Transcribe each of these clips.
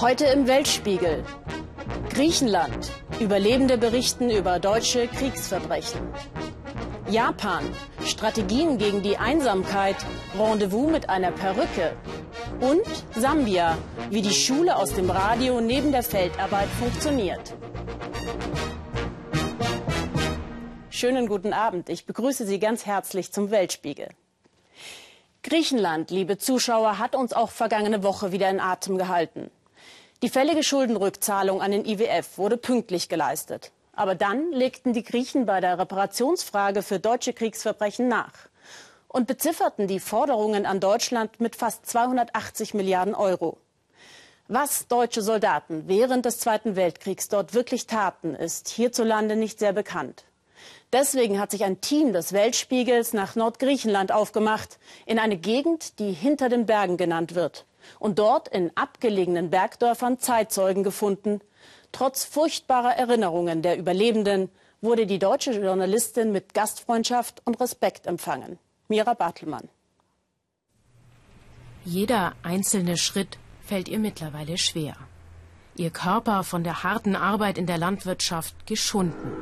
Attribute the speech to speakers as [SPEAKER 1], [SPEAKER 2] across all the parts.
[SPEAKER 1] Heute im Weltspiegel. Griechenland. Überlebende berichten über deutsche Kriegsverbrechen. Japan. Strategien gegen die Einsamkeit. Rendezvous mit einer Perücke. Und Sambia. Wie die Schule aus dem Radio neben der Feldarbeit funktioniert. Schönen guten Abend. Ich begrüße Sie ganz herzlich zum Weltspiegel. Griechenland, liebe Zuschauer, hat uns auch vergangene Woche wieder in Atem gehalten. Die fällige Schuldenrückzahlung an den IWF wurde pünktlich geleistet. Aber dann legten die Griechen bei der Reparationsfrage für deutsche Kriegsverbrechen nach und bezifferten die Forderungen an Deutschland mit fast 280 Milliarden Euro. Was deutsche Soldaten während des Zweiten Weltkriegs dort wirklich taten, ist hierzulande nicht sehr bekannt. Deswegen hat sich ein Team des Weltspiegels nach Nordgriechenland aufgemacht, in eine Gegend, die hinter den Bergen genannt wird und dort in abgelegenen Bergdörfern Zeitzeugen gefunden. Trotz furchtbarer Erinnerungen der Überlebenden wurde die deutsche Journalistin mit Gastfreundschaft und Respekt empfangen. Mira Bartelmann.
[SPEAKER 2] Jeder einzelne Schritt fällt ihr mittlerweile schwer. Ihr Körper von der harten Arbeit in der Landwirtschaft geschunden.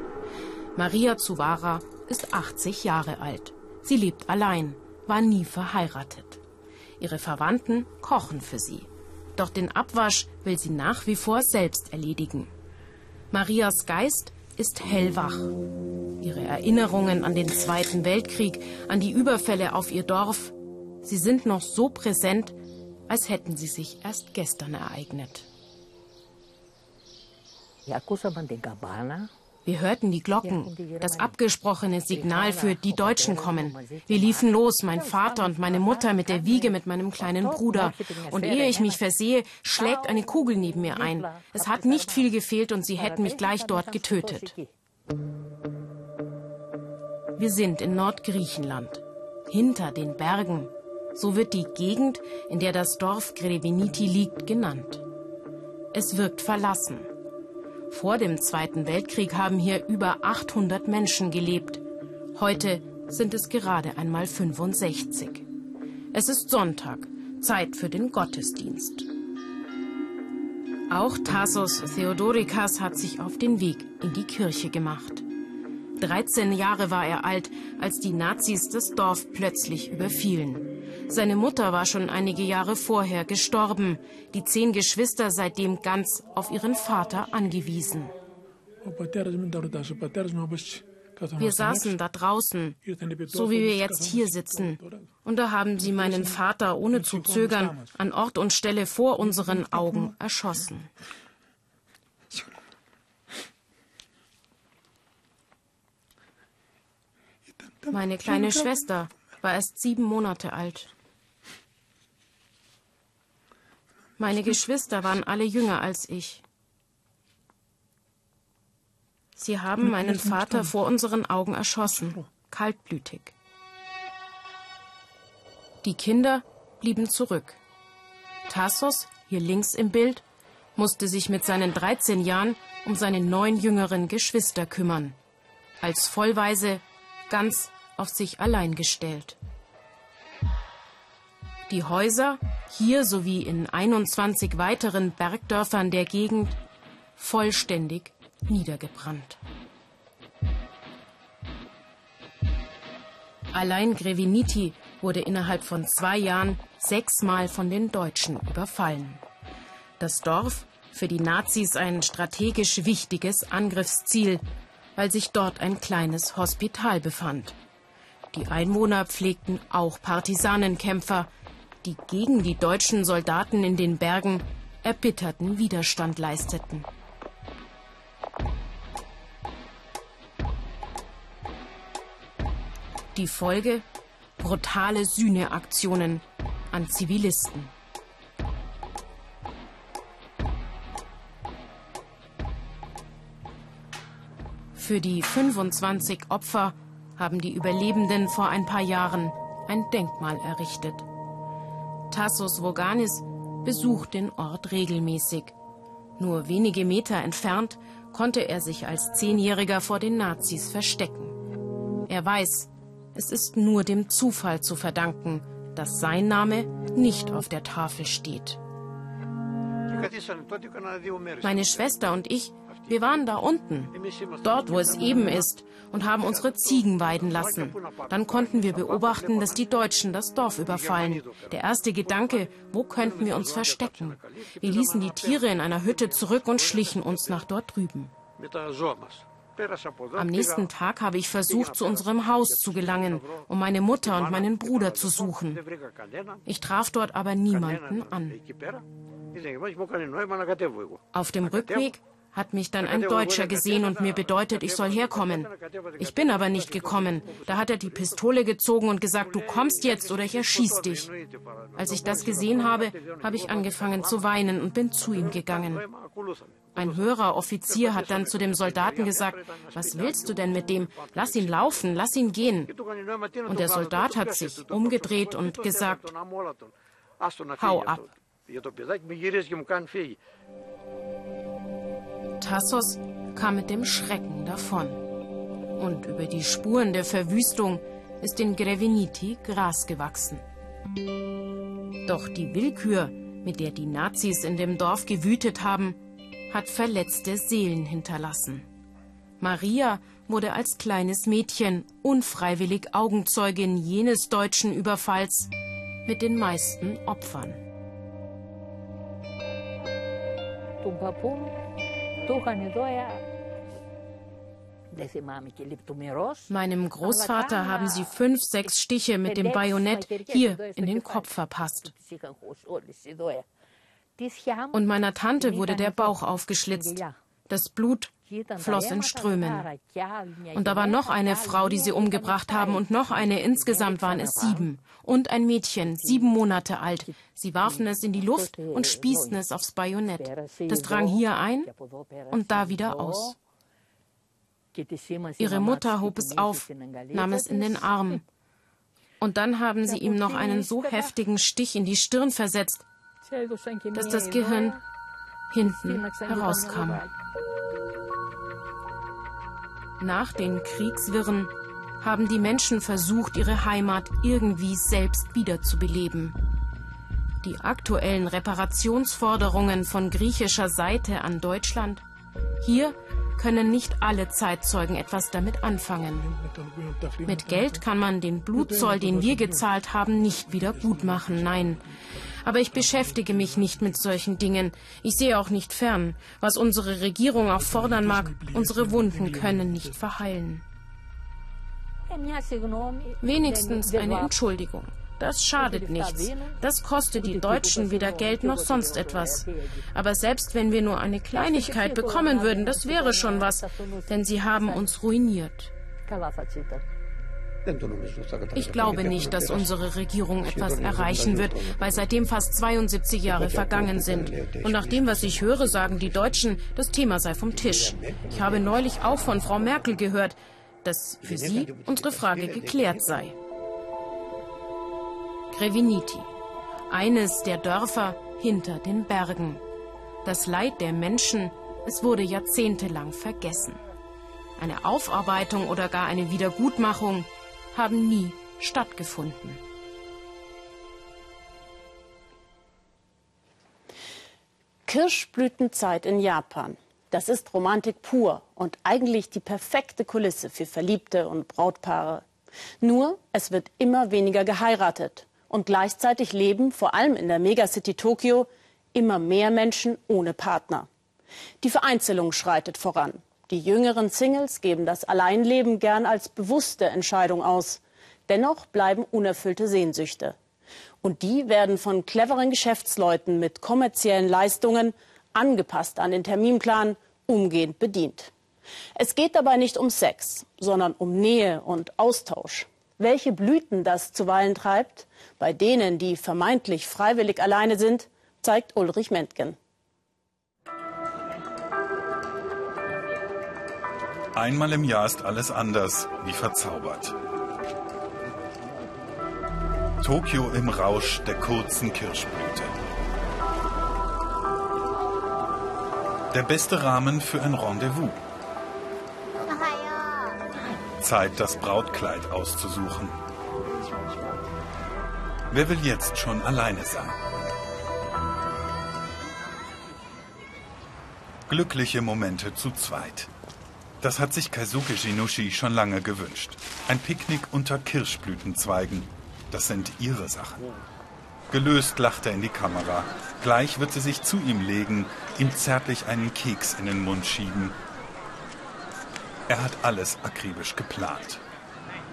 [SPEAKER 2] Maria Zuwara ist 80 Jahre alt. Sie lebt allein, war nie verheiratet. Ihre Verwandten kochen für sie. Doch den Abwasch will sie nach wie vor selbst erledigen. Marias Geist ist hellwach. Ihre Erinnerungen an den Zweiten Weltkrieg, an die Überfälle auf ihr Dorf, sie sind noch so präsent, als hätten sie sich erst gestern ereignet. Wir hörten die Glocken, das abgesprochene Signal für die Deutschen kommen. Wir liefen los, mein Vater und meine Mutter mit der Wiege mit meinem kleinen Bruder. Und ehe ich mich versehe, schlägt eine Kugel neben mir ein. Es hat nicht viel gefehlt und sie hätten mich gleich dort getötet. Wir sind in Nordgriechenland, hinter den Bergen. So wird die Gegend, in der das Dorf Greveniti liegt, genannt. Es wirkt verlassen. Vor dem Zweiten Weltkrieg haben hier über 800 Menschen gelebt. Heute sind es gerade einmal 65. Es ist Sonntag, Zeit für den Gottesdienst. Auch Tassos Theodorikas hat sich auf den Weg in die Kirche gemacht. 13 Jahre war er alt, als die Nazis das Dorf plötzlich überfielen. Seine Mutter war schon einige Jahre vorher gestorben, die zehn Geschwister seitdem ganz auf ihren Vater angewiesen. Wir saßen da draußen, so wie wir jetzt hier sitzen. Und da haben sie meinen Vater ohne zu zögern an Ort und Stelle vor unseren Augen erschossen. Meine kleine Schwester war erst sieben Monate alt. Meine Geschwister waren alle jünger als ich. Sie haben meinen Vater vor unseren Augen erschossen, kaltblütig. Die Kinder blieben zurück. Tassos, hier links im Bild, musste sich mit seinen 13 Jahren um seine neun jüngeren Geschwister kümmern. Als Vollweise ganz auf sich allein gestellt. Die Häuser, hier sowie in 21 weiteren Bergdörfern der Gegend, vollständig niedergebrannt. Allein Greviniti wurde innerhalb von zwei Jahren sechsmal von den Deutschen überfallen. Das Dorf, für die Nazis ein strategisch wichtiges Angriffsziel, weil sich dort ein kleines Hospital befand. Die Einwohner pflegten auch Partisanenkämpfer, die gegen die deutschen Soldaten in den Bergen erbitterten Widerstand leisteten. Die Folge? Brutale Sühneaktionen an Zivilisten. Für die 25 Opfer haben die Überlebenden vor ein paar Jahren ein Denkmal errichtet. Tassos Voganis besucht den Ort regelmäßig. Nur wenige Meter entfernt konnte er sich als Zehnjähriger vor den Nazis verstecken. Er weiß, es ist nur dem Zufall zu verdanken, dass sein Name nicht auf der Tafel steht. Meine Schwester und ich, wir waren da unten, dort, wo es eben ist, und haben unsere Ziegen weiden lassen. Dann konnten wir beobachten, dass die Deutschen das Dorf überfallen. Der erste Gedanke, wo könnten wir uns verstecken? Wir ließen die Tiere in einer Hütte zurück und schlichen uns nach dort drüben. Am nächsten Tag habe ich versucht, zu unserem Haus zu gelangen, um meine Mutter und meinen Bruder zu suchen. Ich traf dort aber niemanden an. Auf dem Rückweg hat mich dann ein Deutscher gesehen und mir bedeutet, ich soll herkommen. Ich bin aber nicht gekommen. Da hat er die Pistole gezogen und gesagt, du kommst jetzt oder ich erschieß dich. Als ich das gesehen habe, habe ich angefangen zu weinen und bin zu ihm gegangen. Ein höherer Offizier hat dann zu dem Soldaten gesagt, was willst du denn mit dem? Lass ihn laufen, lass ihn gehen. Und der Soldat hat sich umgedreht und gesagt, hau ab. Tassos kam mit dem Schrecken davon. Und über die Spuren der Verwüstung ist in Greveniti Gras gewachsen. Doch die Willkür, mit der die Nazis in dem Dorf gewütet haben, hat verletzte Seelen hinterlassen. Maria wurde als kleines Mädchen unfreiwillig Augenzeugin jenes deutschen Überfalls mit den meisten Opfern. Meinem Großvater haben sie fünf, sechs Stiche mit dem Bajonett hier in den Kopf verpasst. Und meiner Tante wurde der Bauch aufgeschlitzt. Das Blut floss in Strömen. Und da war noch eine Frau, die sie umgebracht haben, und noch eine. Insgesamt waren es sieben. Und ein Mädchen, sieben Monate alt. Sie warfen es in die Luft und spießten es aufs Bajonett. Das drang hier ein und da wieder aus. Ihre Mutter hob es auf, nahm es in den Arm. Und dann haben sie ihm noch einen so heftigen Stich in die Stirn versetzt, dass das Gehirn hinten herauskam. Nach den Kriegswirren haben die Menschen versucht, ihre Heimat irgendwie selbst wiederzubeleben. Die aktuellen Reparationsforderungen von griechischer Seite an Deutschland, hier können nicht alle Zeitzeugen etwas damit anfangen. Mit Geld kann man den Blutzoll, den wir gezahlt haben, nicht wieder gut machen. Nein. Aber ich beschäftige mich nicht mit solchen Dingen. Ich sehe auch nicht fern. Was unsere Regierung auch fordern mag, unsere Wunden können nicht verheilen. Wenigstens eine Entschuldigung. Das schadet nichts. Das kostet die Deutschen weder Geld noch sonst etwas. Aber selbst wenn wir nur eine Kleinigkeit bekommen würden, das wäre schon was, denn sie haben uns ruiniert. Ich glaube nicht, dass unsere Regierung etwas erreichen wird, weil seitdem fast 72 Jahre vergangen sind. Und nach dem, was ich höre, sagen die Deutschen, das Thema sei vom Tisch. Ich habe neulich auch von Frau Merkel gehört, dass für sie unsere Frage geklärt sei. Greviniti, eines der Dörfer hinter den Bergen. Das Leid der Menschen, es wurde jahrzehntelang vergessen. Eine Aufarbeitung oder gar eine Wiedergutmachung haben nie stattgefunden.
[SPEAKER 1] Kirschblütenzeit in Japan. Das ist Romantik pur und eigentlich die perfekte Kulisse für Verliebte und Brautpaare. Nur, es wird immer weniger geheiratet. Und gleichzeitig leben, vor allem in der Megacity Tokio, immer mehr Menschen ohne Partner. Die Vereinzelung schreitet voran. Die jüngeren Singles geben das Alleinleben gern als bewusste Entscheidung aus. Dennoch bleiben unerfüllte Sehnsüchte. Und die werden von cleveren Geschäftsleuten mit kommerziellen Leistungen angepasst an den Terminplan, umgehend bedient. Es geht dabei nicht um Sex, sondern um Nähe und Austausch. Welche Blüten das zuweilen treibt, bei denen, die vermeintlich freiwillig alleine sind, zeigt Ulrich Mentgen.
[SPEAKER 3] Einmal im Jahr ist alles anders, wie verzaubert. Tokio im Rausch der kurzen Kirschblüte. Der beste Rahmen für ein Rendezvous. Zeit, das Brautkleid auszusuchen. Wer will jetzt schon alleine sein? Glückliche Momente zu zweit. Das hat sich Kaisuke Shinushi schon lange gewünscht. Ein Picknick unter Kirschblütenzweigen. Das sind ihre Sachen. Gelöst lacht er in die Kamera. Gleich wird sie sich zu ihm legen, ihm zärtlich einen Keks in den Mund schieben. Er hat alles akribisch geplant.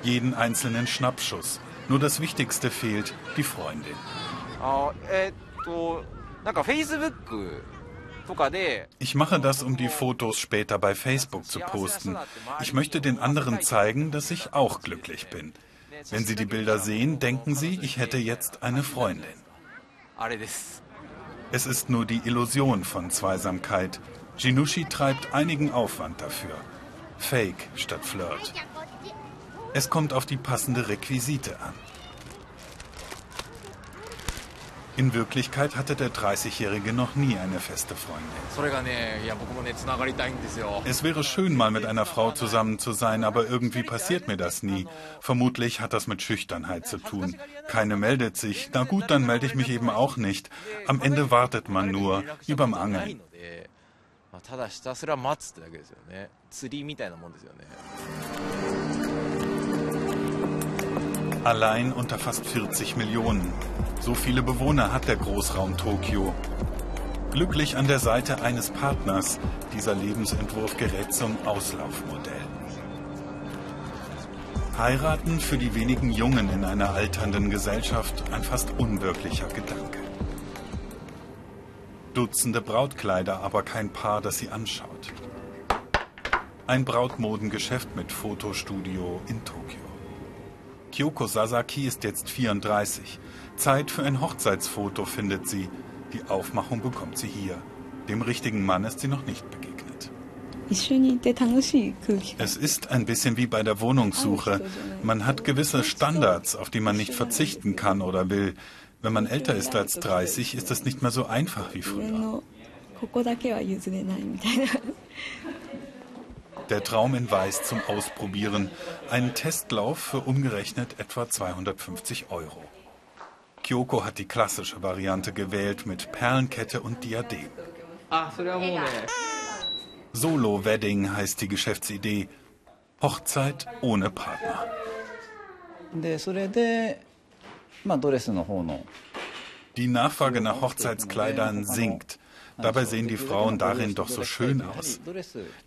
[SPEAKER 3] Jeden einzelnen Schnappschuss. Nur das Wichtigste fehlt, die Freundin. Ich mache das, um die Fotos später bei Facebook zu posten. Ich möchte den anderen zeigen, dass ich auch glücklich bin. Wenn Sie die Bilder sehen, denken Sie, ich hätte jetzt eine Freundin. Es ist nur die Illusion von Zweisamkeit. Jinushi treibt einigen Aufwand dafür. Fake statt Flirt. Es kommt auf die passende Requisite an. In Wirklichkeit hatte der 30-Jährige noch nie eine feste Freundin. Es wäre schön, mal mit einer Frau zusammen zu sein, aber irgendwie passiert mir das nie. Vermutlich hat das mit Schüchternheit zu tun. Keine meldet sich. Na gut, dann melde ich mich eben auch nicht. Am Ende wartet man nur, wie beim Angeln. Allein unter fast 40 Millionen. So viele Bewohner hat der Großraum Tokio. Glücklich an der Seite eines Partners, dieser Lebensentwurf gerät zum Auslaufmodell. Heiraten für die wenigen Jungen in einer alternden Gesellschaft ein fast unwirklicher Gedanke. Dutzende Brautkleider, aber kein Paar, das sie anschaut. Ein Brautmodengeschäft mit Fotostudio in Tokio. Kyoko Sasaki ist jetzt 34. Zeit für ein Hochzeitsfoto findet sie. Die Aufmachung bekommt sie hier. Dem richtigen Mann ist sie noch nicht begegnet. Es ist ein bisschen wie bei der Wohnungssuche. Man hat gewisse Standards, auf die man nicht verzichten kann oder will. Wenn man älter ist als 30, ist es nicht mehr so einfach wie früher. Der Traum in Weiß zum Ausprobieren. Ein Testlauf für umgerechnet etwa 250 Euro. Kyoko hat die klassische Variante gewählt mit Perlenkette und Diadem. Solo Wedding heißt die Geschäftsidee. Hochzeit ohne Partner. Die Nachfrage nach Hochzeitskleidern sinkt. Dabei sehen die Frauen darin doch so schön aus.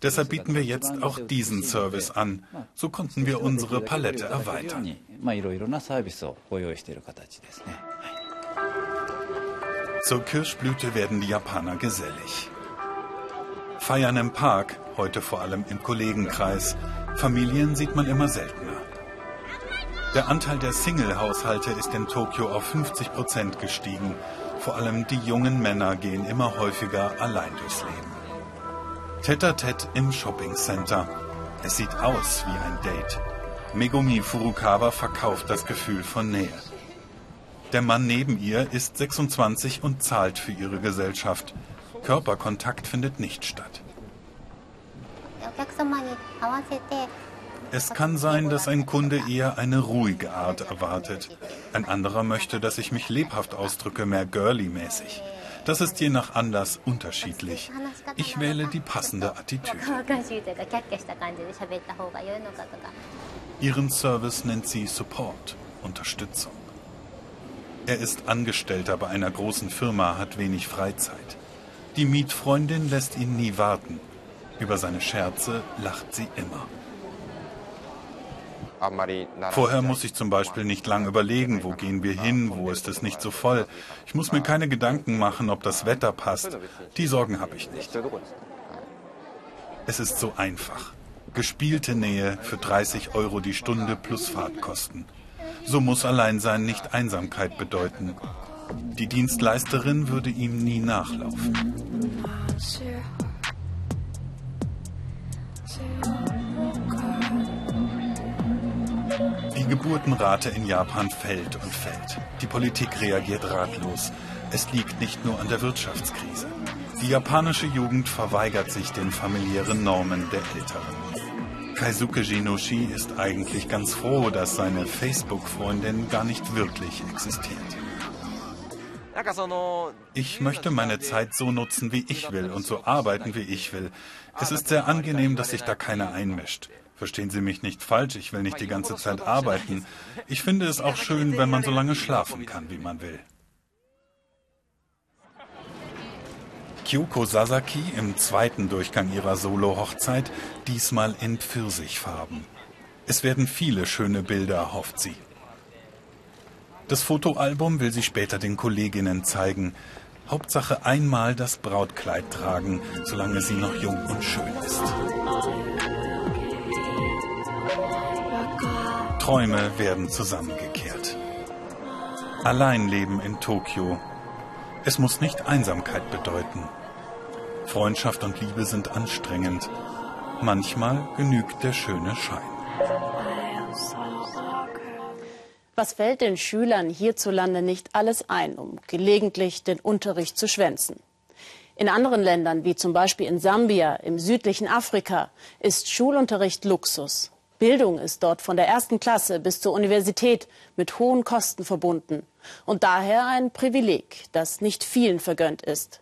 [SPEAKER 3] Deshalb bieten wir jetzt auch diesen Service an. So konnten wir unsere Palette erweitern. Zur Kirschblüte werden die Japaner gesellig. Feiern im Park, heute vor allem im Kollegenkreis. Familien sieht man immer seltener. Der Anteil der Single-Haushalte ist in Tokio auf 50 Prozent gestiegen. Vor allem die jungen Männer gehen immer häufiger allein durchs Leben. Tete-a-tete im Shoppingcenter. Es sieht aus wie ein Date. Megumi Furukawa verkauft das Gefühl von Nähe. Der Mann neben ihr ist 26 und zahlt für ihre Gesellschaft. Körperkontakt findet nicht statt. Es kann sein, dass ein Kunde eher eine ruhige Art erwartet. Ein anderer möchte, dass ich mich lebhaft ausdrücke, mehr girly-mäßig. Das ist je nach Anlass unterschiedlich. Ich wähle die passende Attitüde. Ihren Service nennt sie Support, Unterstützung. Er ist Angestellter bei einer großen Firma, hat wenig Freizeit. Die Mietfreundin lässt ihn nie warten. Über seine Scherze lacht sie immer. Vorher muss ich zum Beispiel nicht lang überlegen, wo gehen wir hin, wo ist es nicht so voll. Ich muss mir keine Gedanken machen, ob das Wetter passt. Die Sorgen habe ich nicht. Es ist so einfach. Gespielte Nähe für 30 Euro die Stunde plus Fahrtkosten. So muss Alleinsein nicht Einsamkeit bedeuten. Die Dienstleisterin würde ihm nie nachlaufen. Geburtenrate in Japan fällt und fällt. Die Politik reagiert ratlos. Es liegt nicht nur an der Wirtschaftskrise. Die japanische Jugend verweigert sich den familiären Normen der Älteren. Kaisuke Jinoshi ist eigentlich ganz froh, dass seine Facebook-Freundin gar nicht wirklich existiert. Ich möchte meine Zeit so nutzen, wie ich will und so arbeiten, wie ich will. Es ist sehr angenehm, dass sich da keiner einmischt. Verstehen Sie mich nicht falsch, ich will nicht die ganze Zeit arbeiten. Ich finde es auch schön, wenn man so lange schlafen kann, wie man will. Kyuko Sasaki im zweiten Durchgang ihrer Solo-Hochzeit, diesmal in Pfirsichfarben. Es werden viele schöne Bilder, hofft sie. Das Fotoalbum will sie später den Kolleginnen zeigen. Hauptsache einmal das Brautkleid tragen, solange sie noch jung und schön ist. Träume werden zusammengekehrt. Alleinleben in Tokio. Es muss nicht Einsamkeit bedeuten. Freundschaft und Liebe sind anstrengend. Manchmal genügt der schöne Schein.
[SPEAKER 1] Was fällt den Schülern hierzulande nicht alles ein, um gelegentlich den Unterricht zu schwänzen? In anderen Ländern, wie zum Beispiel in Sambia, im südlichen Afrika, ist Schulunterricht Luxus. Bildung ist dort von der ersten Klasse bis zur Universität mit hohen Kosten verbunden und daher ein Privileg, das nicht vielen vergönnt ist.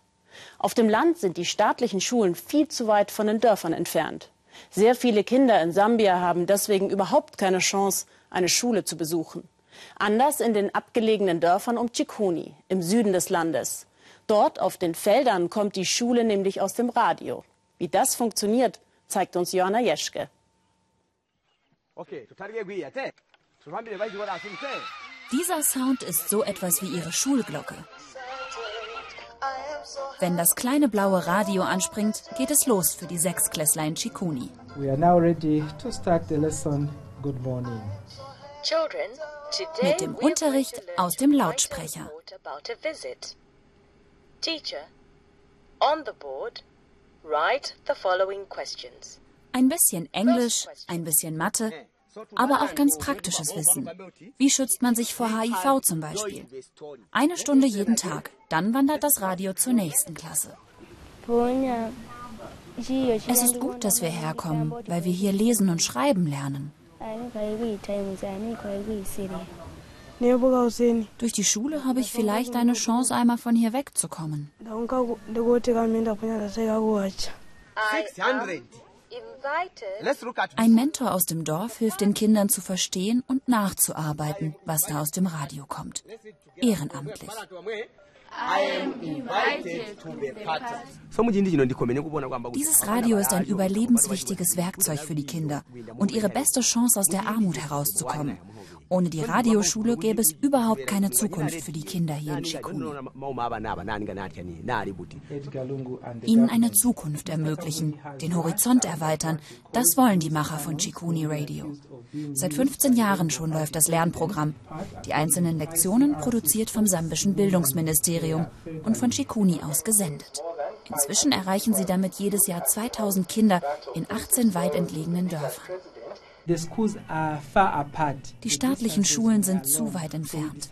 [SPEAKER 1] Auf dem Land sind die staatlichen Schulen viel zu weit von den Dörfern entfernt. Sehr viele Kinder in Sambia haben deswegen überhaupt keine Chance, eine Schule zu besuchen. Anders in den abgelegenen Dörfern um Chikuni im Süden des Landes. Dort auf den Feldern kommt die Schule nämlich aus dem Radio. Wie das funktioniert, zeigt uns Johanna Jeschke.
[SPEAKER 4] Dieser Sound ist so etwas wie ihre Schulglocke. Wenn das kleine blaue Radio anspringt, geht es los für die Sechsklässler in Chikuni.
[SPEAKER 5] We are now ready to start the lesson. Good morning.
[SPEAKER 4] Mit dem Unterricht aus dem Lautsprecher.
[SPEAKER 6] Teacher, on the board, write the following questions.
[SPEAKER 4] Ein bisschen Englisch, ein bisschen Mathe, aber auch ganz praktisches Wissen. Wie schützt man sich vor HIV zum Beispiel? Eine Stunde jeden Tag, dann wandert das Radio zur nächsten Klasse. Es ist gut, dass wir herkommen, weil wir hier lesen und schreiben lernen. Durch die Schule habe ich vielleicht eine Chance, einmal von hier wegzukommen. Ein Mentor aus dem Dorf hilft den Kindern zu verstehen und nachzuarbeiten, was da aus dem Radio kommt. Ehrenamtlich. Dieses Radio ist ein überlebenswichtiges Werkzeug für die Kinder und ihre beste Chance, aus der Armut herauszukommen. Ohne die Radioschule gäbe es überhaupt keine Zukunft für die Kinder hier in Chikuni. Ihnen eine Zukunft ermöglichen, den Horizont erweitern, das wollen die Macher von Chikuni Radio. Seit 15 Jahren schon läuft das Lernprogramm. Die einzelnen Lektionen produziert vom sambischen Bildungsministerium und von Chikuni aus gesendet. Inzwischen erreichen sie damit jedes Jahr 2000 Kinder in 18 weit entlegenen Dörfern. Die staatlichen Schulen sind zu weit entfernt.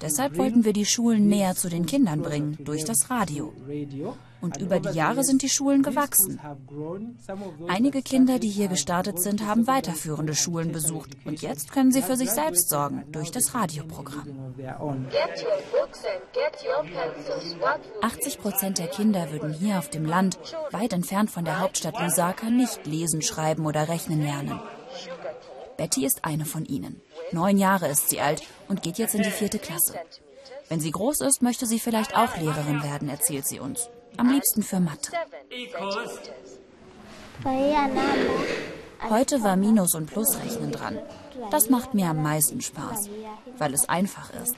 [SPEAKER 4] Deshalb wollten wir die Schulen näher zu den Kindern bringen, durch das Radio. Und über die Jahre sind die Schulen gewachsen. Einige Kinder, die hier gestartet sind, haben weiterführende Schulen besucht. Und jetzt können sie für sich selbst sorgen, durch das Radioprogramm. 80 Prozent der Kinder würden hier auf dem Land, weit entfernt von der Hauptstadt Lusaka, nicht lesen, schreiben oder rechnen lernen. Betty ist eine von ihnen. Neun Jahre ist sie alt und geht jetzt in die vierte Klasse. Wenn sie groß ist, möchte sie vielleicht auch Lehrerin werden, erzählt sie uns. Am liebsten für Mathe. Heute war Minus- und Plusrechnen dran. Das macht mir am meisten Spaß, weil es einfach ist.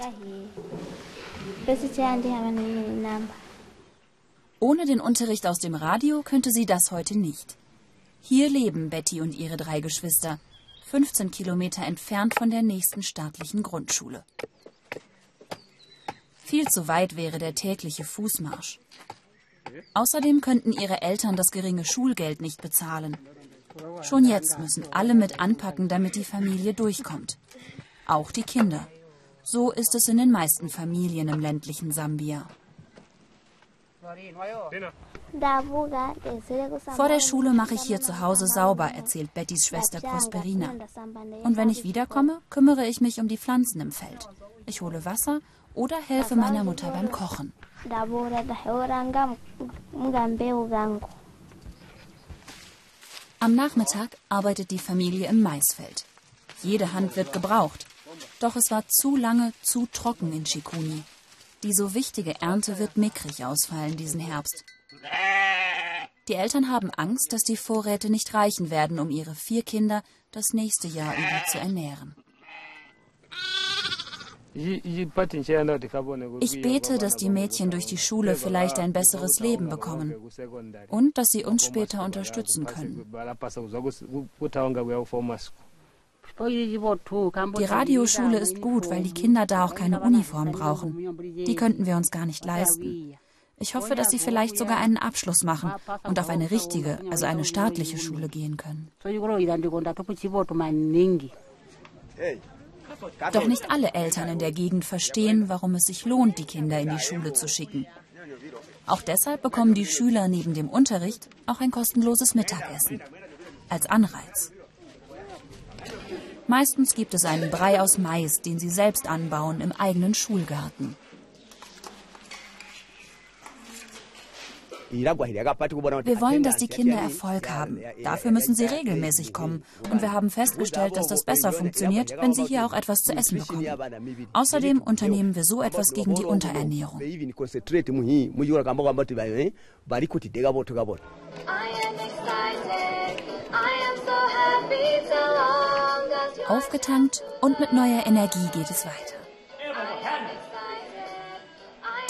[SPEAKER 4] Ohne den Unterricht aus dem Radio könnte sie das heute nicht. Hier leben Betty und ihre drei Geschwister. 15 Kilometer entfernt von der nächsten staatlichen Grundschule. Viel zu weit wäre der tägliche Fußmarsch. Außerdem könnten ihre Eltern das geringe Schulgeld nicht bezahlen. Schon jetzt müssen alle mit anpacken, damit die Familie durchkommt. Auch die Kinder. So ist es in den meisten Familien im ländlichen Sambia. Vor der Schule mache ich hier zu Hause sauber, erzählt Bettys Schwester Prosperina. Und wenn ich wiederkomme, kümmere ich mich um die Pflanzen im Feld. Ich hole Wasser oder helfe meiner Mutter beim Kochen. Am Nachmittag arbeitet die Familie im Maisfeld. Jede Hand wird gebraucht. Doch es war zu lange zu trocken in Chikuni. Die so wichtige Ernte wird mickrig ausfallen diesen Herbst. Die Eltern haben Angst, dass die Vorräte nicht reichen werden, um ihre vier Kinder das nächste Jahr über zu ernähren. Ich bete, dass die Mädchen durch die Schule vielleicht ein besseres Leben bekommen und dass sie uns später unterstützen können. Die Radioschule ist gut, weil die Kinder da auch keine Uniform brauchen. Die könnten wir uns gar nicht leisten. Ich hoffe, dass sie vielleicht sogar einen Abschluss machen und auf eine richtige, also eine staatliche Schule gehen können. Doch nicht alle Eltern in der Gegend verstehen, warum es sich lohnt, die Kinder in die Schule zu schicken. Auch deshalb bekommen die Schüler neben dem Unterricht auch ein kostenloses Mittagessen. Als Anreiz. Meistens gibt es einen Brei aus Mais, den sie selbst anbauen im eigenen Schulgarten. Wir wollen, dass die Kinder Erfolg haben. Dafür müssen sie regelmäßig kommen. Und wir haben festgestellt, dass das besser funktioniert, wenn sie hier auch etwas zu essen bekommen. Außerdem unternehmen wir so etwas gegen die Unterernährung. Aufgetankt und mit neuer Energie geht es weiter.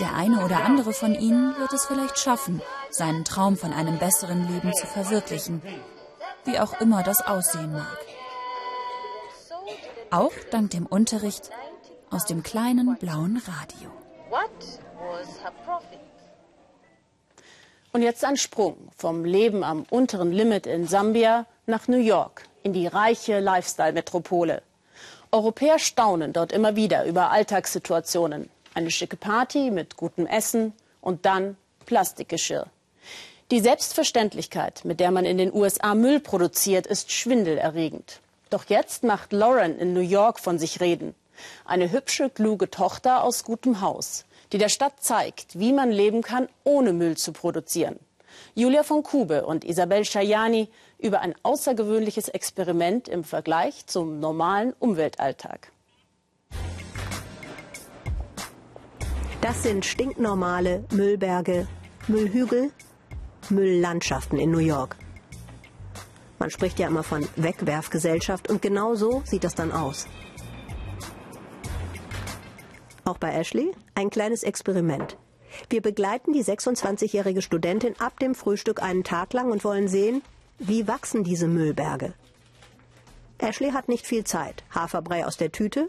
[SPEAKER 4] Der eine oder andere von ihnen wird es vielleicht schaffen, seinen Traum von einem besseren Leben zu verwirklichen, wie auch immer das aussehen mag. Auch dank dem Unterricht aus dem kleinen blauen Radio.
[SPEAKER 1] Und jetzt ein Sprung vom Leben am unteren Limit in Sambia nach New York, in die reiche Lifestyle-Metropole. Europäer staunen dort immer wieder über Alltagssituationen, eine schicke Party mit gutem Essen und dann Plastikgeschirr. Die Selbstverständlichkeit, mit der man in den USA Müll produziert, ist schwindelerregend. Doch jetzt macht Lauren in New York von sich reden. Eine hübsche, kluge Tochter aus gutem Haus, die der Stadt zeigt, wie man leben kann, ohne Müll zu produzieren. Julia von Kube und Isabel Schajani über ein außergewöhnliches Experiment im Vergleich zum normalen Umweltalltag.
[SPEAKER 7] Das sind stinknormale Müllberge, Müllhügel, Mülllandschaften in New York. Man spricht ja immer von Wegwerfgesellschaft und genau so sieht das dann aus. Auch bei Ashley ein kleines Experiment. Wir begleiten die 26-jährige Studentin ab dem Frühstück einen Tag lang und wollen sehen, wie wachsen diese Müllberge. Ashley hat nicht viel Zeit. Haferbrei aus der Tüte.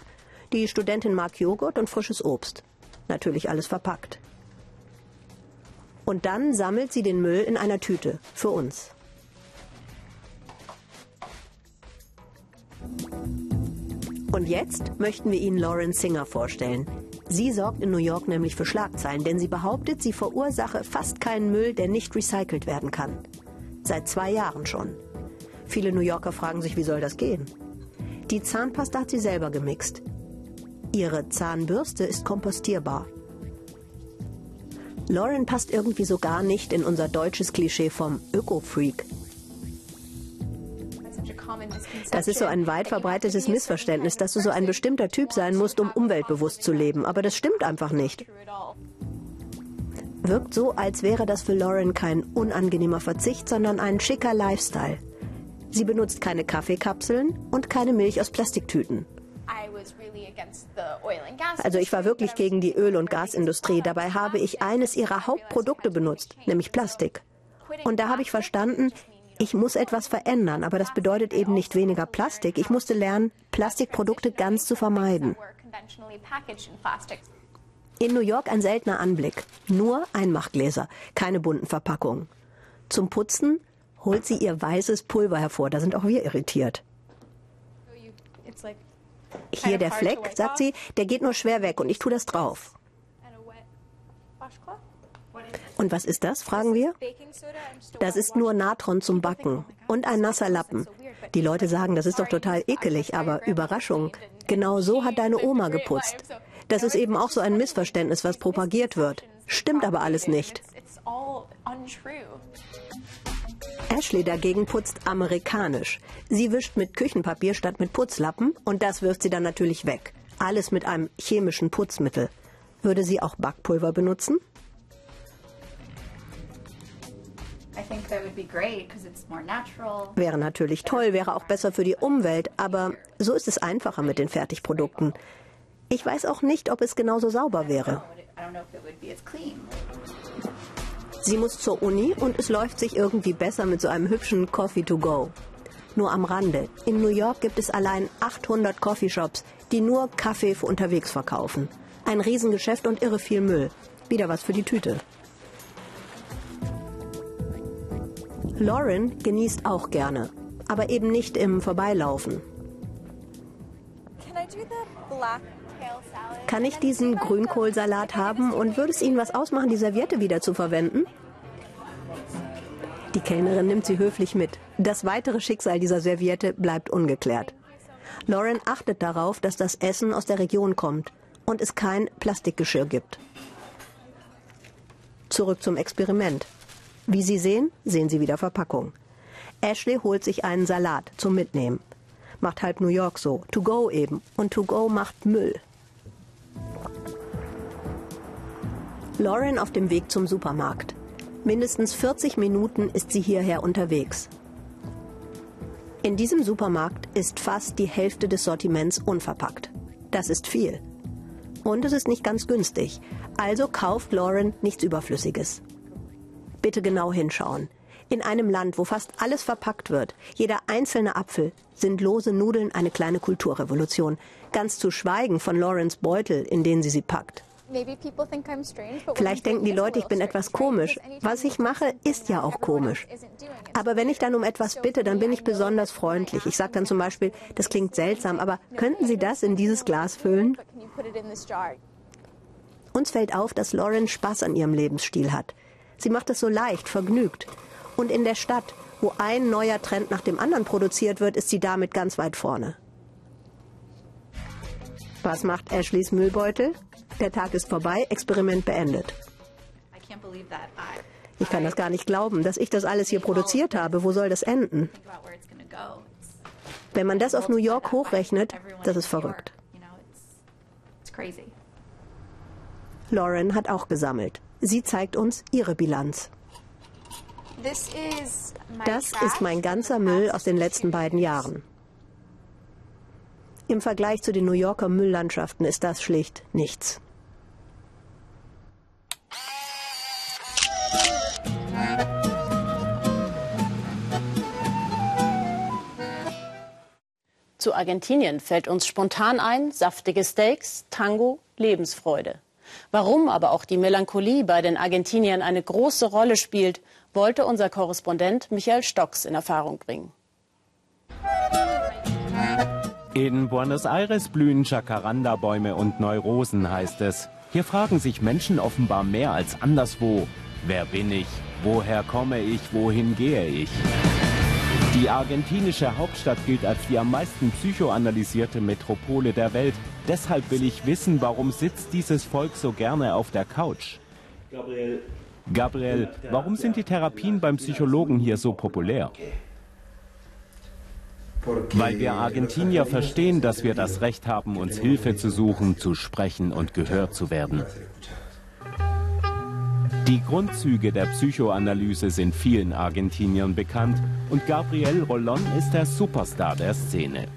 [SPEAKER 7] Die Studentin mag Joghurt und frisches Obst natürlich alles verpackt. Und dann sammelt sie den Müll in einer Tüte für uns. Und jetzt möchten wir Ihnen Lauren Singer vorstellen. Sie sorgt in New York nämlich für Schlagzeilen, denn sie behauptet, sie verursache fast keinen Müll, der nicht recycelt werden kann. Seit zwei Jahren schon. Viele New Yorker fragen sich, wie soll das gehen? Die Zahnpasta hat sie selber gemixt. Ihre Zahnbürste ist kompostierbar. Lauren passt irgendwie so gar nicht in unser deutsches Klischee vom Öko-Freak. Das ist so ein weit verbreitetes Missverständnis, dass du so ein bestimmter Typ sein musst, um umweltbewusst zu leben. Aber das stimmt einfach nicht. Wirkt so, als wäre das für Lauren kein unangenehmer Verzicht, sondern ein schicker Lifestyle. Sie benutzt keine Kaffeekapseln und keine Milch aus Plastiktüten. Also ich war wirklich gegen die Öl- und Gasindustrie. Dabei habe ich eines ihrer Hauptprodukte benutzt, nämlich Plastik. Und da habe ich verstanden, ich muss etwas verändern, aber das bedeutet eben nicht weniger Plastik. Ich musste lernen, Plastikprodukte ganz zu vermeiden. In New York ein seltener Anblick. Nur Einmachgläser, keine bunten Verpackungen. Zum Putzen holt sie ihr weißes Pulver hervor. Da sind auch wir irritiert. Hier der Fleck, sagt sie, der geht nur schwer weg und ich tue das drauf. Und was ist das, fragen wir? Das ist nur Natron zum Backen und ein nasser Lappen. Die Leute sagen, das ist doch total ekelig, aber Überraschung. Genau so hat deine Oma geputzt. Das ist eben auch so ein Missverständnis, was propagiert wird. Stimmt aber alles nicht. Ashley dagegen putzt amerikanisch. Sie wischt mit Küchenpapier statt mit Putzlappen und das wirft sie dann natürlich weg. Alles mit einem chemischen Putzmittel. Würde sie auch Backpulver benutzen? Wäre natürlich toll, wäre auch besser für die Umwelt, aber so ist es einfacher mit den Fertigprodukten. Ich weiß auch nicht, ob es genauso sauber wäre. Sie muss zur Uni und es läuft sich irgendwie besser mit so einem hübschen Coffee to go. Nur am Rande. In New York gibt es allein 800 Coffeeshops, die nur Kaffee für unterwegs verkaufen. Ein Riesengeschäft und irre viel Müll. Wieder was für die Tüte. Lauren genießt auch gerne, aber eben nicht im Vorbeilaufen. Kann ich diesen Grünkohlsalat haben und würde es Ihnen was ausmachen, die Serviette wieder zu verwenden? Die Kellnerin nimmt sie höflich mit. Das weitere Schicksal dieser Serviette bleibt ungeklärt. Lauren achtet darauf, dass das Essen aus der Region kommt und es kein Plastikgeschirr gibt. Zurück zum Experiment. Wie Sie sehen, sehen Sie wieder Verpackung. Ashley holt sich einen Salat zum Mitnehmen. Macht halb New York so. To go eben. Und to go macht Müll. Lauren auf dem Weg zum Supermarkt. Mindestens 40 Minuten ist sie hierher unterwegs. In diesem Supermarkt ist fast die Hälfte des Sortiments unverpackt. Das ist viel. Und es ist nicht ganz günstig. Also kauft Lauren nichts Überflüssiges. Bitte genau hinschauen. In einem Land, wo fast alles verpackt wird, jeder einzelne Apfel, sind lose Nudeln eine kleine Kulturrevolution. Ganz zu schweigen von Laurens Beutel, in den sie sie packt. Vielleicht denken die Leute, ich bin etwas komisch. Was ich mache, ist ja auch komisch. Aber wenn ich dann um etwas bitte, dann bin ich besonders freundlich. Ich sage dann zum Beispiel, das klingt seltsam, aber könnten Sie das in dieses Glas füllen? Uns fällt auf, dass Lauren Spaß an ihrem Lebensstil hat. Sie macht es so leicht, vergnügt. Und in der Stadt, wo ein neuer Trend nach dem anderen produziert wird, ist sie damit ganz weit vorne. Was macht Ashleys Müllbeutel? Der Tag ist vorbei, Experiment beendet. Ich kann das gar nicht glauben, dass ich das alles hier produziert habe. Wo soll das enden? Wenn man das auf New York hochrechnet, das ist verrückt. Lauren hat auch gesammelt. Sie zeigt uns ihre Bilanz. Das ist mein ganzer Müll aus den letzten beiden Jahren. Im Vergleich zu den New Yorker Mülllandschaften ist das schlicht nichts.
[SPEAKER 1] Zu Argentinien fällt uns spontan ein, saftige Steaks, Tango, Lebensfreude. Warum aber auch die Melancholie bei den Argentiniern eine große Rolle spielt, wollte unser Korrespondent Michael Stocks in Erfahrung bringen.
[SPEAKER 8] In Buenos Aires blühen Jacaranda-Bäume und Neurosen, heißt es. Hier fragen sich Menschen offenbar mehr als anderswo. Wer bin ich? Woher komme ich? Wohin gehe ich? Die argentinische Hauptstadt gilt als die am meisten psychoanalysierte Metropole der Welt. Deshalb will ich wissen, warum sitzt dieses Volk so gerne auf der Couch? Gabriel, Gabriel warum sind die Therapien beim Psychologen hier so populär? Weil wir Argentinier verstehen, dass wir das Recht haben, uns Hilfe zu suchen, zu sprechen und gehört zu werden. Die Grundzüge der Psychoanalyse sind vielen Argentiniern bekannt und Gabriel Rolón ist der Superstar der Szene.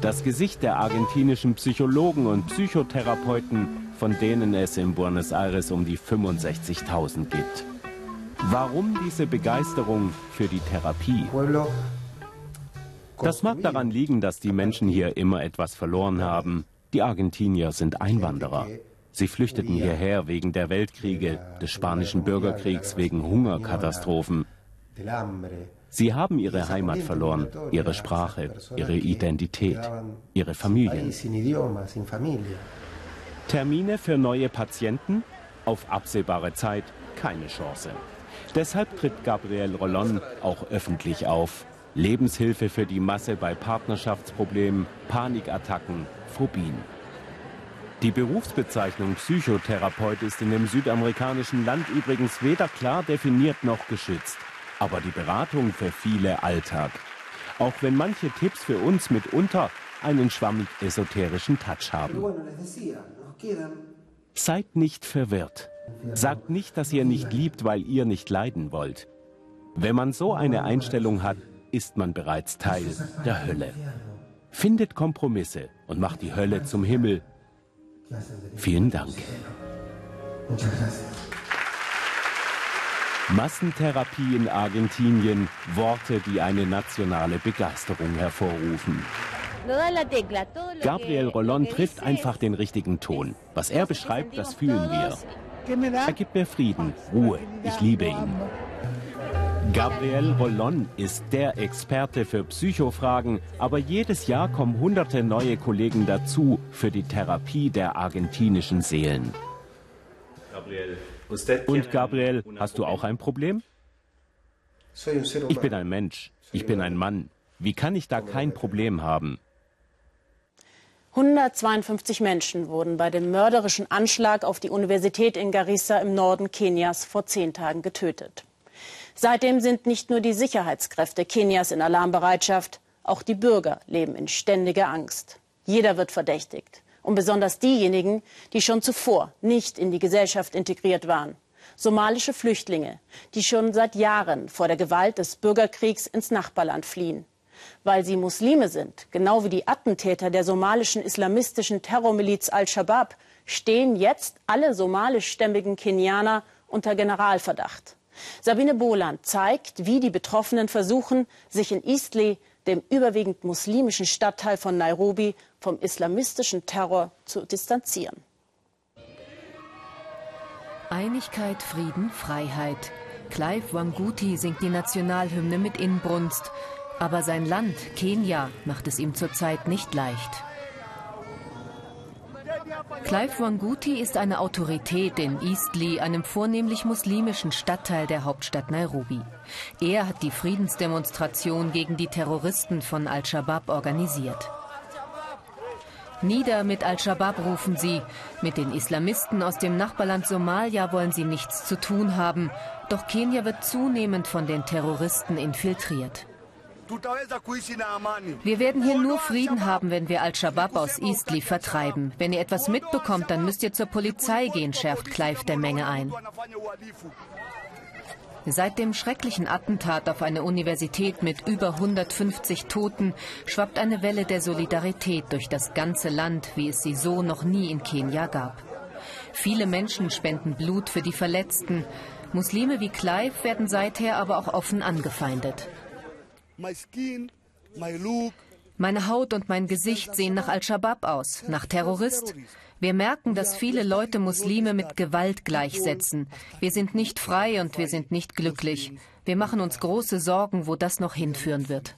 [SPEAKER 8] Das Gesicht der argentinischen Psychologen und Psychotherapeuten, von denen es in Buenos Aires um die 65.000 gibt. Warum diese Begeisterung für die Therapie? Das mag daran liegen, dass die Menschen hier immer etwas verloren haben. Die Argentinier sind Einwanderer. Sie flüchteten hierher wegen der Weltkriege, des spanischen Bürgerkriegs, wegen Hungerkatastrophen. Sie haben ihre Heimat verloren, ihre Sprache, ihre Identität, ihre Familien. Termine für neue Patienten? Auf absehbare Zeit keine Chance. Deshalb tritt Gabriel Rollon auch öffentlich auf. Lebenshilfe für die Masse bei Partnerschaftsproblemen, Panikattacken, Phobien. Die Berufsbezeichnung Psychotherapeut ist in dem südamerikanischen Land übrigens weder klar definiert noch geschützt. Aber die Beratung für viele Alltag. Auch wenn manche Tipps für uns mitunter einen schwammig esoterischen Touch haben. Seid nicht verwirrt. Sagt nicht, dass ihr nicht liebt, weil ihr nicht leiden wollt. Wenn man so eine Einstellung hat, ist man bereits Teil der Hölle. Findet Kompromisse und macht die Hölle zum Himmel. Vielen Dank. Massentherapie in Argentinien, Worte, die eine nationale Begeisterung hervorrufen. Gabriel Rollon trifft einfach den richtigen Ton. Was er beschreibt, das fühlen wir. Er gibt mir Frieden, Ruhe. Ich liebe ihn. Gabriel Rollon ist der Experte für Psychofragen, aber jedes Jahr kommen hunderte neue Kollegen dazu für die Therapie der argentinischen Seelen. Und Gabriel, hast du auch ein Problem? Ich bin ein Mensch, ich bin ein Mann. Wie kann ich da kein Problem haben?
[SPEAKER 1] 152 Menschen wurden bei dem mörderischen Anschlag auf die Universität in Garissa im Norden Kenias vor zehn Tagen getötet. Seitdem sind nicht nur die Sicherheitskräfte Kenias in Alarmbereitschaft, auch die Bürger leben in ständiger Angst. Jeder wird verdächtigt. Und besonders diejenigen, die schon zuvor nicht in die Gesellschaft integriert waren. Somalische Flüchtlinge, die schon seit Jahren vor der Gewalt des Bürgerkriegs ins Nachbarland fliehen weil sie Muslime sind, genau wie die Attentäter der somalischen islamistischen Terrormiliz Al-Shabaab, stehen jetzt alle somalischstämmigen Kenianer unter Generalverdacht. Sabine Boland zeigt, wie die Betroffenen versuchen, sich in Eastleigh, dem überwiegend muslimischen Stadtteil von Nairobi, vom islamistischen Terror zu distanzieren.
[SPEAKER 9] Einigkeit, Frieden, Freiheit. Clive Wanguti singt die Nationalhymne mit Inbrunst. Aber sein Land, Kenia, macht es ihm zurzeit nicht leicht. Clive Wanguti ist eine Autorität in Eastleigh, einem vornehmlich muslimischen Stadtteil der Hauptstadt Nairobi. Er hat die Friedensdemonstration gegen die Terroristen von Al-Shabaab organisiert. Nieder mit Al-Shabaab rufen sie. Mit den Islamisten aus dem Nachbarland Somalia wollen sie nichts zu tun haben. Doch Kenia wird zunehmend von den Terroristen infiltriert. Wir werden hier nur Frieden haben, wenn wir Al-Shabaab aus Eastleigh vertreiben. Wenn ihr etwas mitbekommt, dann müsst ihr zur Polizei gehen, schärft Clive der Menge ein. Seit dem schrecklichen Attentat auf eine Universität mit über 150 Toten schwappt eine Welle der Solidarität durch das ganze Land, wie es sie so noch nie in Kenia gab. Viele Menschen spenden Blut für die Verletzten. Muslime wie Clive werden seither aber auch offen angefeindet. Meine Haut und mein Gesicht sehen nach Al-Shabaab aus, nach Terrorist. Wir merken, dass viele Leute Muslime mit Gewalt gleichsetzen. Wir sind nicht frei und wir sind nicht glücklich. Wir machen uns große Sorgen, wo das noch hinführen wird.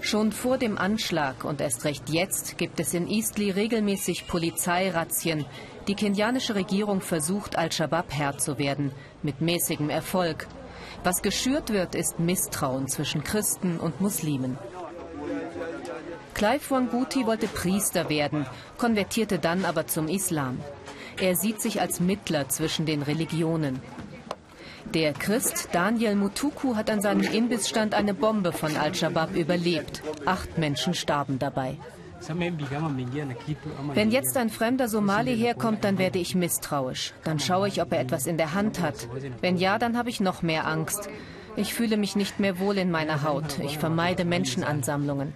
[SPEAKER 9] Schon vor dem Anschlag und erst recht jetzt gibt es in Eastleigh regelmäßig Polizeirazzien, die kenianische Regierung versucht, Al-Shabaab Herr zu werden, mit mäßigem Erfolg. Was geschürt wird, ist Misstrauen zwischen Christen und Muslimen. Clive Wanguti wollte Priester werden, konvertierte dann aber zum Islam. Er sieht sich als Mittler zwischen den Religionen. Der Christ Daniel Mutuku hat an seinem Imbissstand eine Bombe von Al-Shabaab überlebt. Acht Menschen starben dabei. Wenn jetzt ein fremder Somali herkommt, dann werde ich misstrauisch. Dann schaue ich, ob er etwas in der Hand hat. Wenn ja, dann habe ich noch mehr Angst. Ich fühle mich nicht mehr wohl in meiner Haut. Ich vermeide Menschenansammlungen.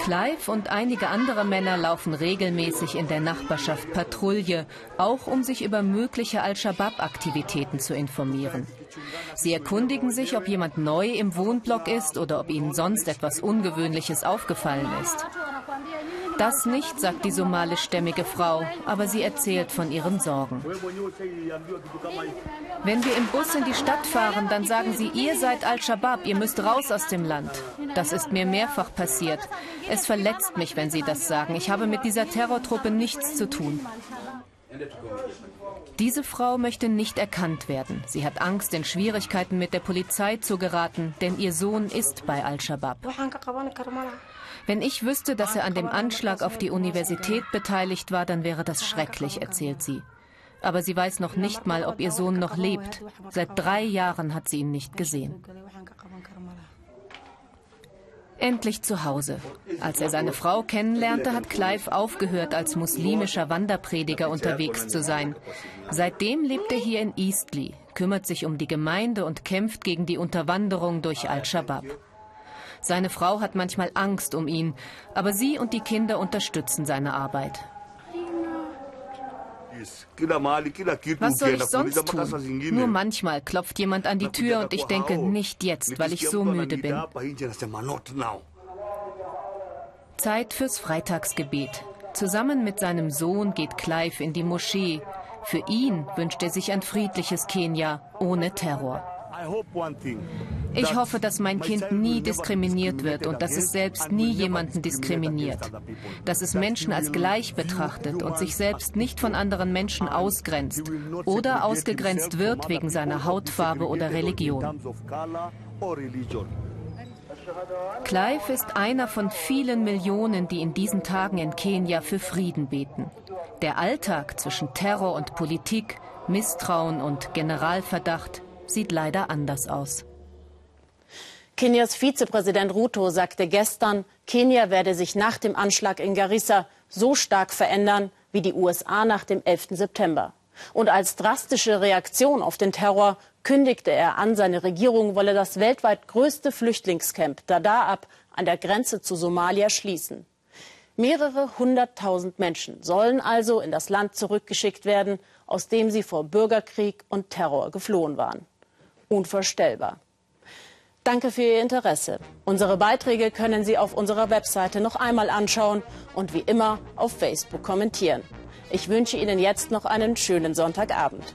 [SPEAKER 9] Clive und einige andere Männer laufen regelmäßig in der Nachbarschaft Patrouille, auch um sich über mögliche Al-Shabaab-Aktivitäten zu informieren. Sie erkundigen sich, ob jemand neu im Wohnblock ist oder ob ihnen sonst etwas Ungewöhnliches aufgefallen ist. Das nicht, sagt die somalischstämmige Frau, aber sie erzählt von ihren Sorgen. Wenn wir im Bus in die Stadt fahren, dann sagen sie, ihr seid Al-Shabaab, ihr müsst raus aus dem Land. Das ist mir mehrfach passiert. Es verletzt mich, wenn sie das sagen. Ich habe mit dieser Terrortruppe nichts zu tun. Diese Frau möchte nicht erkannt werden. Sie hat Angst, in Schwierigkeiten mit der Polizei zu geraten, denn ihr Sohn ist bei Al-Shabaab. Wenn ich wüsste, dass er an dem Anschlag auf die Universität beteiligt war, dann wäre das schrecklich, erzählt sie. Aber sie weiß noch nicht mal, ob ihr Sohn noch lebt. Seit drei Jahren hat sie ihn nicht gesehen. Endlich zu Hause. Als er seine Frau kennenlernte, hat Clive aufgehört, als muslimischer Wanderprediger unterwegs zu sein. Seitdem lebt er hier in Eastleigh, kümmert sich um die Gemeinde und kämpft gegen die Unterwanderung durch Al-Shabaab. Seine Frau hat manchmal Angst um ihn, aber sie und die Kinder unterstützen seine Arbeit. Was soll ich sonst tun? Nur manchmal klopft jemand an die Tür und ich denke, nicht jetzt, weil ich so müde bin. Zeit fürs Freitagsgebet. Zusammen mit seinem Sohn geht Clive in die Moschee. Für ihn wünscht er sich ein friedliches Kenia ohne Terror. Ich hoffe, dass mein Kind nie diskriminiert wird und dass es selbst nie jemanden diskriminiert. Dass es Menschen als gleich betrachtet und sich selbst nicht von anderen Menschen ausgrenzt oder ausgegrenzt wird wegen seiner Hautfarbe oder Religion. Clive ist einer von vielen Millionen, die in diesen Tagen in Kenia für Frieden beten. Der Alltag zwischen Terror und Politik, Misstrauen und Generalverdacht sieht leider anders aus.
[SPEAKER 1] Kenias Vizepräsident Ruto sagte gestern, Kenia werde sich nach dem Anschlag in Garissa so stark verändern wie die USA nach dem 11. September. Und als drastische Reaktion auf den Terror kündigte er an, seine Regierung wolle das weltweit größte Flüchtlingscamp Dadaab an der Grenze zu Somalia schließen. Mehrere hunderttausend Menschen sollen also in das Land zurückgeschickt werden, aus dem sie vor Bürgerkrieg und Terror geflohen waren unvorstellbar. Danke für Ihr Interesse. Unsere Beiträge können Sie auf unserer Webseite noch einmal anschauen und wie immer auf Facebook kommentieren. Ich wünsche Ihnen jetzt noch einen schönen Sonntagabend.